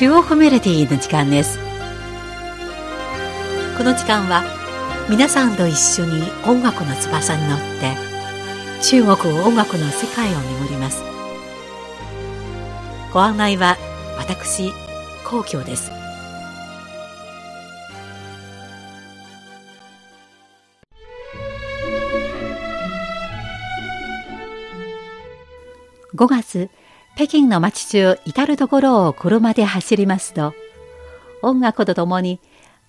中国メロディーの時間です。この時間は皆さんと一緒に音楽の翼に乗って中国音楽の世界を巡ります。ご案内は私皇居です。5月北京の街中至る所を車で走りますと音楽とともに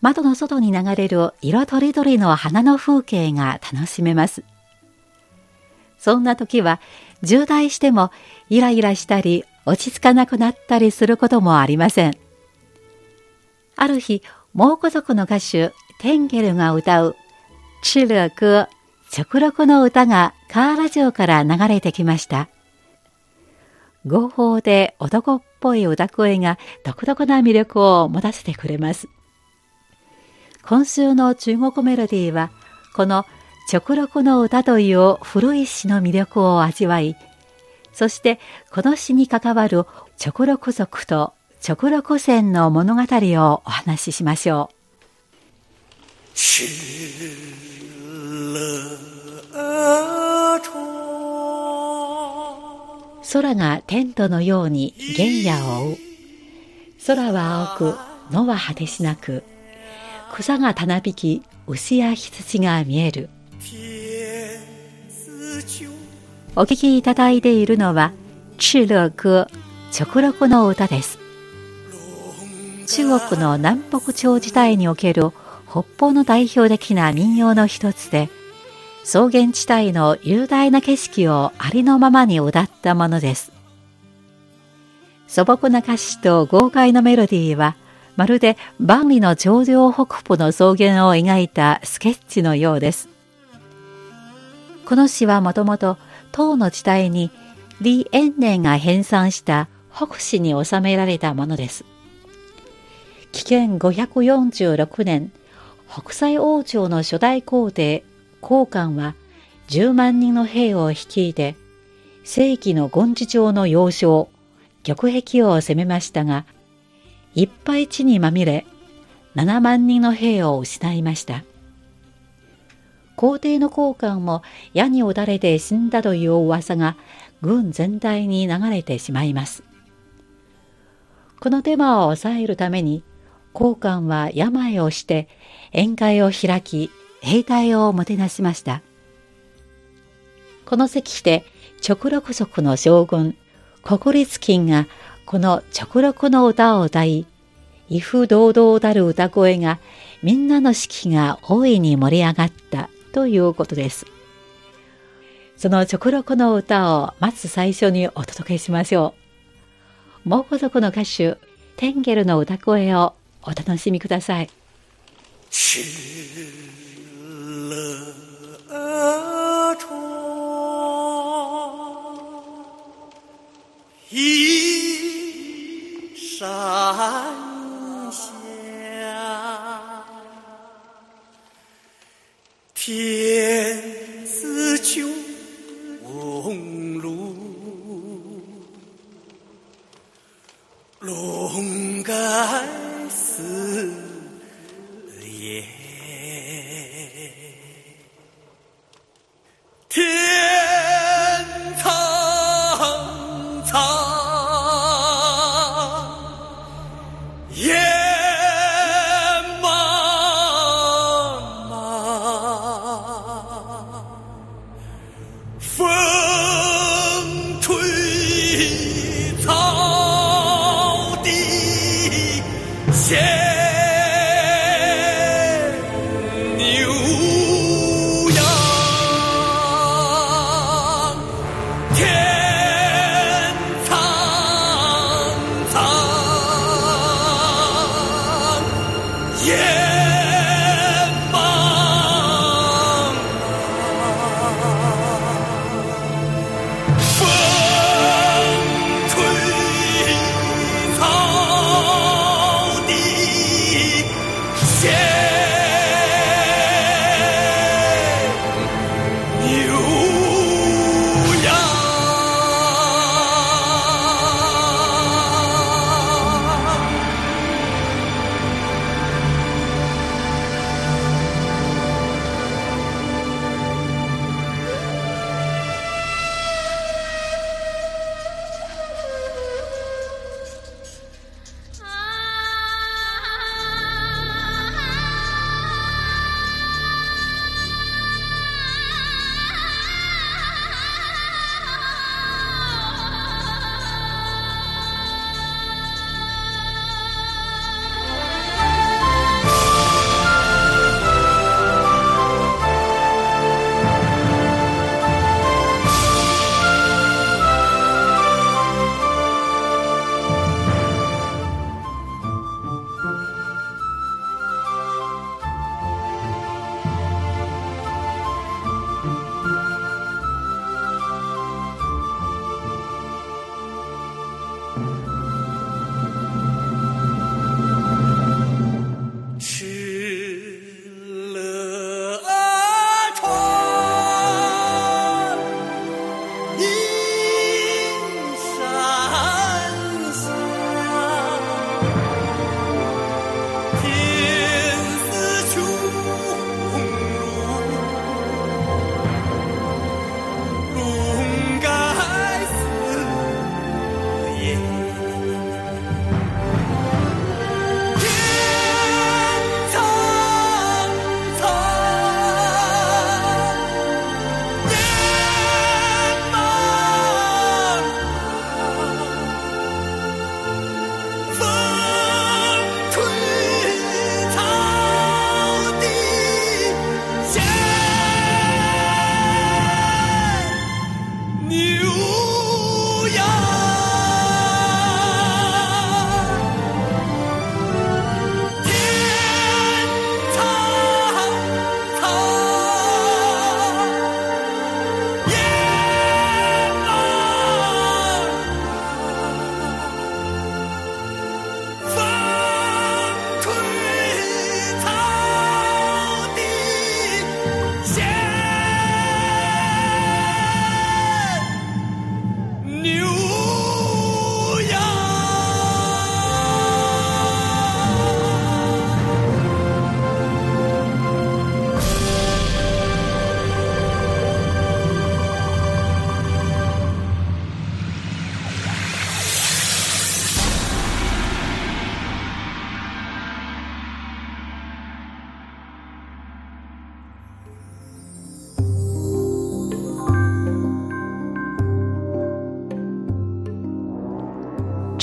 窓の外に流れる色とりどりの花の風景が楽しめます。そんな時は渋滞してもイライラしたり落ち着かなくなったりすることもありません。ある日蒙古族の歌手テンゲルが歌う「チルク直録の歌がカーラジオから流れてきました「合法で男っぽい歌声が独特な魅力を持たせてくれます。今週の中国メロディーは、この直録の歌という古い詩の魅力を味わい、そしてこの詩に関わる直録族と直録線の物語をお話ししましょう。空がテントのように原野を覆う。空は青く、野は果てしなく、草がたなびき、牛や羊が見える。お聞きいただいているのは、赤乐歌、直録の歌です。中国の南北朝時代における北方の代表的な民謡の一つで、草原地帯の雄大な景色をありのままに歌ったものです。素朴な歌詞と豪快なメロディーは、まるで万里の頂上北部の草原を描いたスケッチのようです。この詩はもともと唐の時代に李延年が編纂した北史に収められたものです。紀元546年、北斎王朝の初代皇帝高官は10万人の兵を率いて、正規の権次町の要衝、玉壁を攻めましたが、いっぱい地にまみれ、7万人の兵を失いました。皇帝の高官も矢に打たれて死んだという噂が軍全体に流れてしまいます。この手間を抑えるために、高官は病をして宴会を開き、兵隊をもてなしました。この席で直録族の将軍、国立金がこの直録の歌を歌い、威風堂々たる歌声がみんなの士気が大いに盛り上がったということです。その直録の歌をまず最初にお届けしましょう。蒙古族の歌手、テンゲルの歌声をお楽しみください。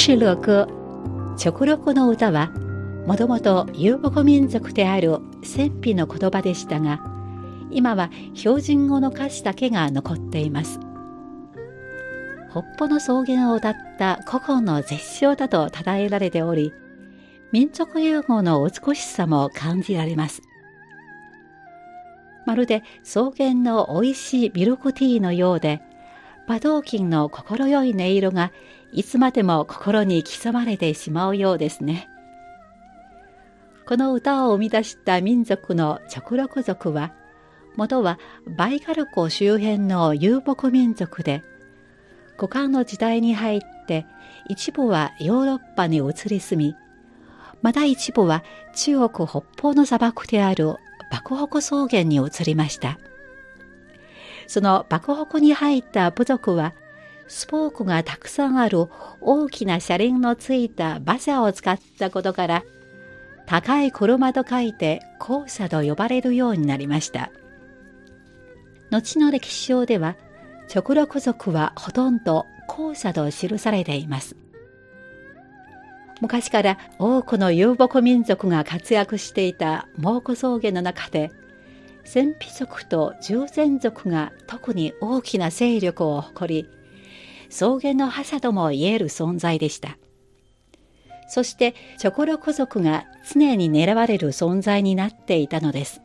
赤乐歌直録の歌はもともと遊牧民族である戦費の言葉でしたが今は標準語の歌詞だけが残っています。北方の草原を歌った古今の絶唱だと称えられており民族融合の美しさも感じられます。まるで草原の美味しいミルクティーのようで馬頭琴の心よい音色がいつまでも心に刻まれてしまうようですね。この歌を生み出した民族の直録族は、元はバイカル湖周辺の遊牧民族で、古漢の時代に入って一部はヨーロッパに移り住み、また一部は中国北方の砂漠である爆北草原に移りました。その爆北に入った部族はスポークがたくさんある大きな車輪のついた馬車を使ったことから、高い車と書いて校舎と呼ばれるようになりました。後の歴史書では、直録族はほとんど校舎と記されています。昔から多くの遊牧民族が活躍していた蒙古草原の中で、戦費族と従前族が特に大きな勢力を誇り、草原の覇者とも言える存在でした。そしてチョコロコ族が常に狙われる存在になっていたのです。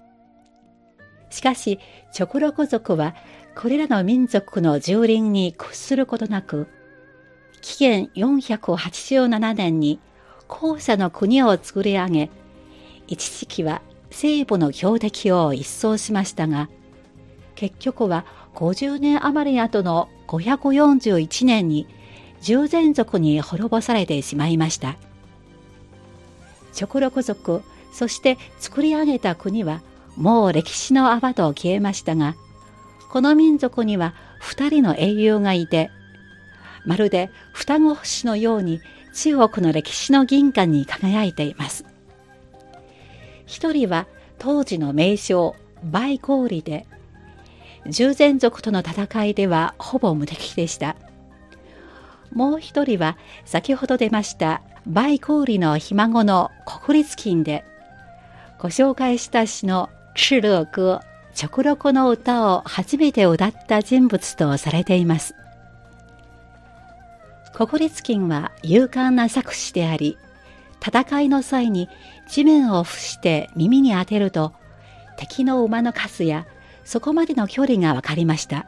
しかし、チョコロコ族はこれらの民族の蹂躙に屈することなく、紀元487年に後者の国を作り上げ、一時期は西部の標的を一掃しましたが、結局は50年余り後の541年に従前族に滅ぼされてしまいました。直録族、そして作り上げた国はもう歴史の泡と消えましたが、この民族には二人の英雄がいて、まるで双子星のように中国の歴史の銀河に輝いています。一人は当時の名将、バイコーリで、従前族との戦いではほぼ無敵でした。もう一人は先ほど出ましたバイコーリのひ孫の国立金で、ご紹介した詩の赤乐歌、直録の歌を初めて歌った人物とされています。国立金は勇敢な作詞であり、戦いの際に地面を伏して耳に当てると、敵の馬の数やそこまでの距離が分かりました。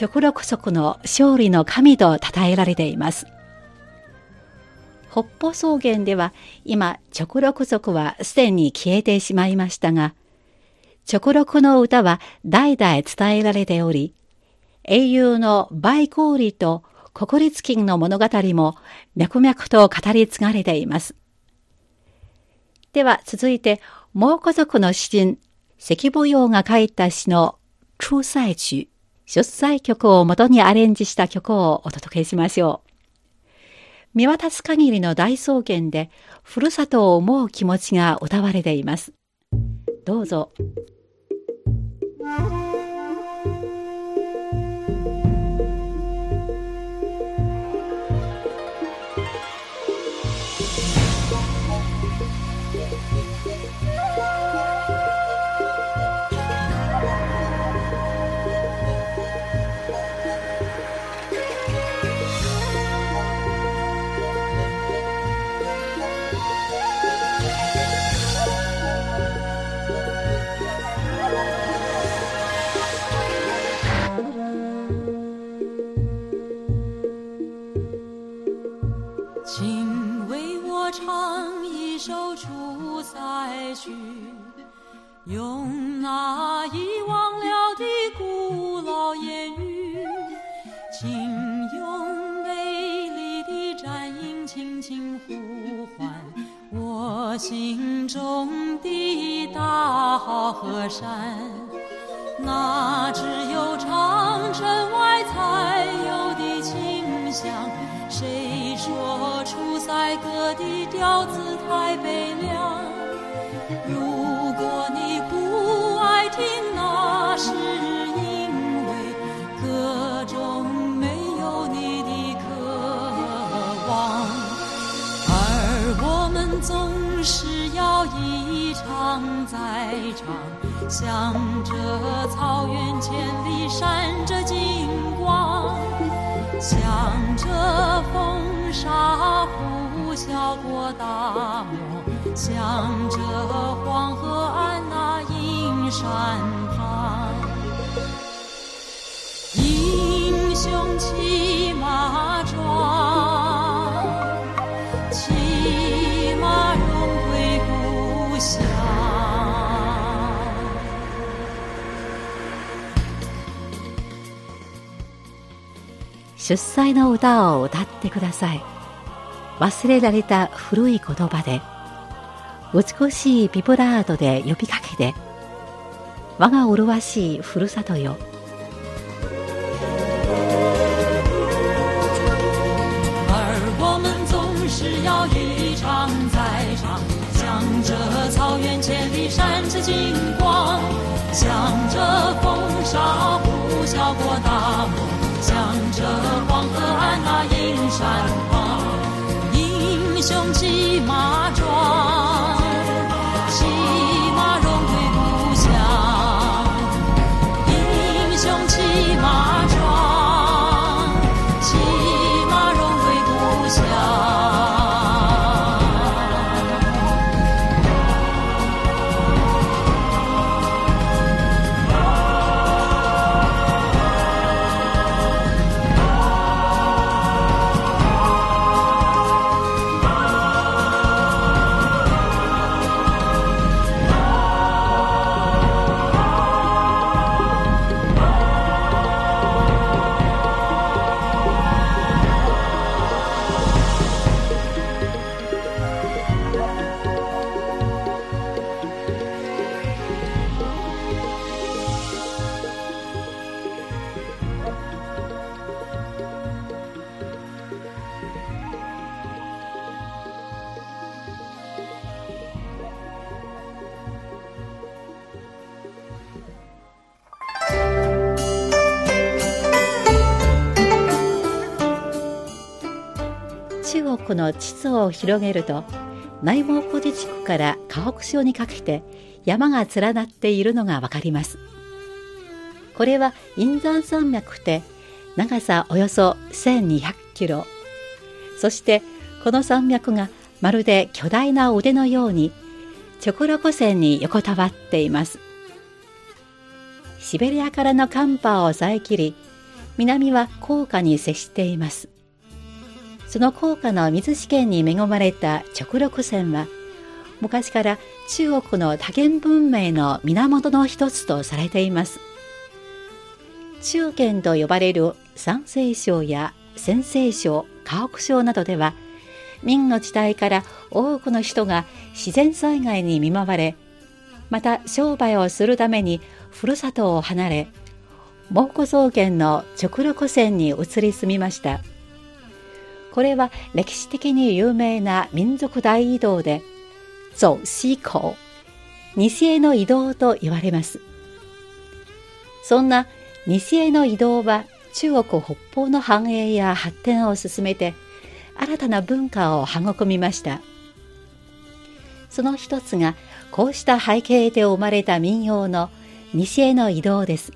直録族の勝利の神と称えられています。北方草原では今直録族はすでに消えてしまいましたが、直録の歌は代々伝えられており、英雄のバイコーリと国立金の物語も脈々と語り継がれています。では続いて、蒙古族の詩人関母用が書いた詩の出祭曲、出祭曲を元にアレンジした曲をお届けしましょう。見渡す限りの大草原で、ふるさとを思う気持ちが歌われています。どうぞ。来去，用那遗忘了的古老言语，请用美丽的战音轻轻呼唤我心中的大好河山。那只有长城外才有的清香。谁说出塞歌的调子太悲凉？一场再唱，向着草原千里闪着金光。向着风沙呼啸过大漠，向着黄河岸那阴山旁，英雄骑马出祭の歌を歌ってください忘れられた古い言葉で美しいビブラートで呼びかけて我が麗しいふるさとよ而我们总是要一场再场，向着草原千里闪着金光，向着风沙呼啸过大漠。望着黄河岸那阴山。の地図を広げると内蒙古自治区から河北省にかけて山が連なっているのがわかります。これは陰山山脈で長さおよそ1200キロ。そしてこの山脈がまるで巨大な腕のように直路線に横たわっています。シベリアからの寒波を遮り南は黄河に接しています。その高価な水資源に恵まれた直六線は昔から中国の多元文明の源の一つとされています。中堅と呼ばれる山西省や陝西省河北省などでは明の時代から多くの人が自然災害に見舞われまた商売をするためにふるさとを離れ蒙古草原の直六線に移り住みました。これは歴史的に有名な民族大移動で走西口西への移動と言われます。そんな西への移動は中国北方の繁栄や発展を進めて新たな文化を育みました。その一つがこうした背景で生まれた民謡の西への移動です。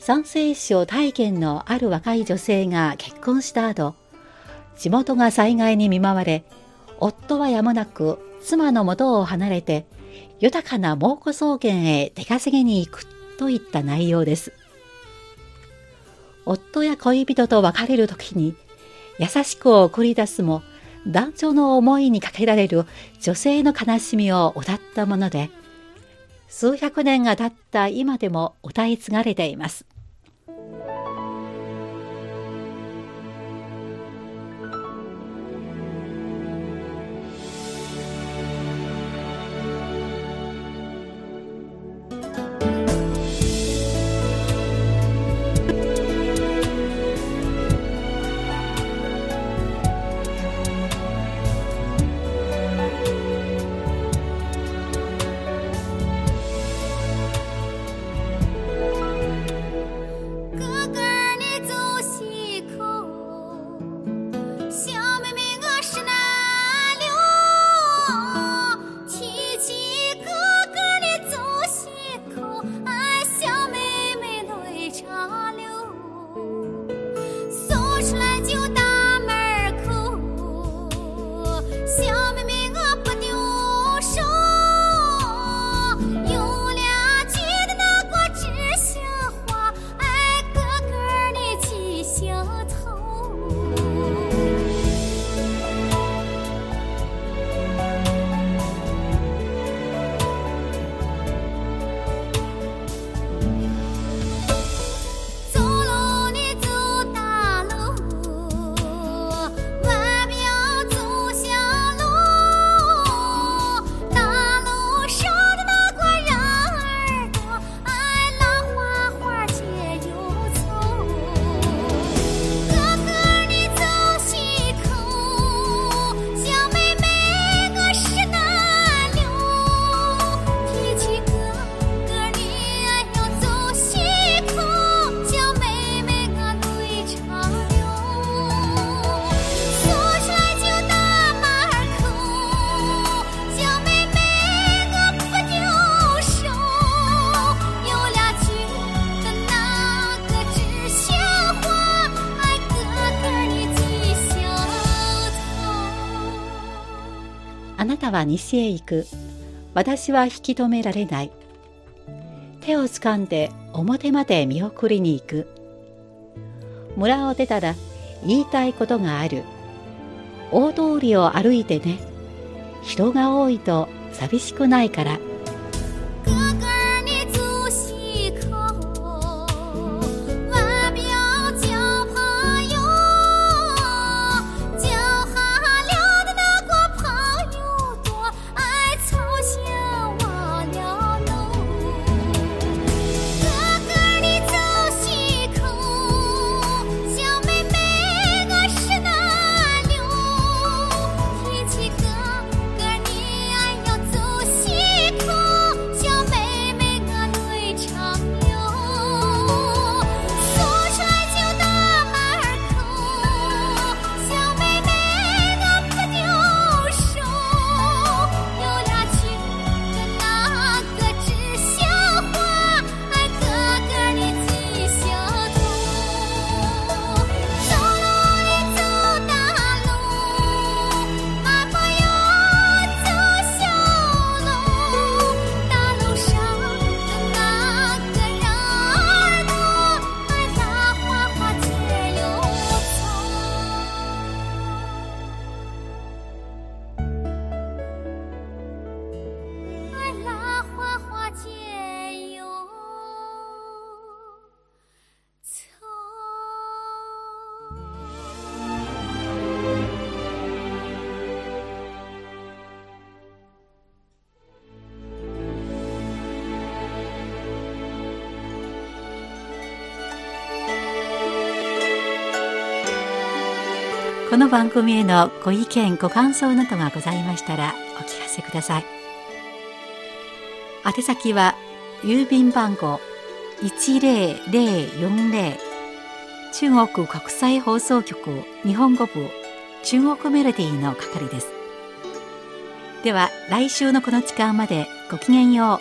山西省大県のある若い女性が結婚した後地元が災害に見舞われ夫はやむなく妻の元を離れて豊かな蒙古草原へ出稼ぎに行くといった内容です夫や恋人と別れる時に優しく送り出すも男女の思いにかけられる女性の悲しみを歌ったもので、数百年が経った今でも歌い継がれています。oh は西へ行く。私は引き止められない。手を掴んで表まで見送りに行く。村を出たら言いたいことがある。大通りを歩いてね。人が多いと寂しくないから。この番組へのご意見ご感想などがございましたらお聞かせください。宛先は郵便番号10040中国国際放送局日本語部中国メロディーの係です。では来週のこの時間までごきげんよ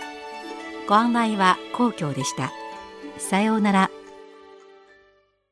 う。ご案内は皇居でした。さようなら。